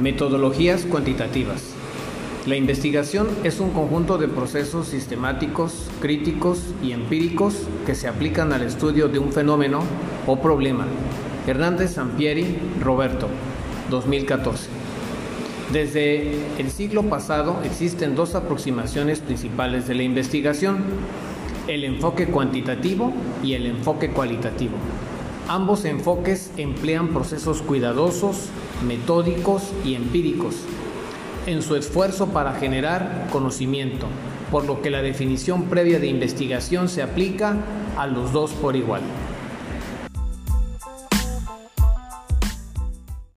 Metodologías cuantitativas. La investigación es un conjunto de procesos sistemáticos, críticos y empíricos que se aplican al estudio de un fenómeno o problema. Hernández Sampieri, Roberto, 2014. Desde el siglo pasado existen dos aproximaciones principales de la investigación, el enfoque cuantitativo y el enfoque cualitativo. Ambos enfoques emplean procesos cuidadosos, metódicos y empíricos en su esfuerzo para generar conocimiento, por lo que la definición previa de investigación se aplica a los dos por igual.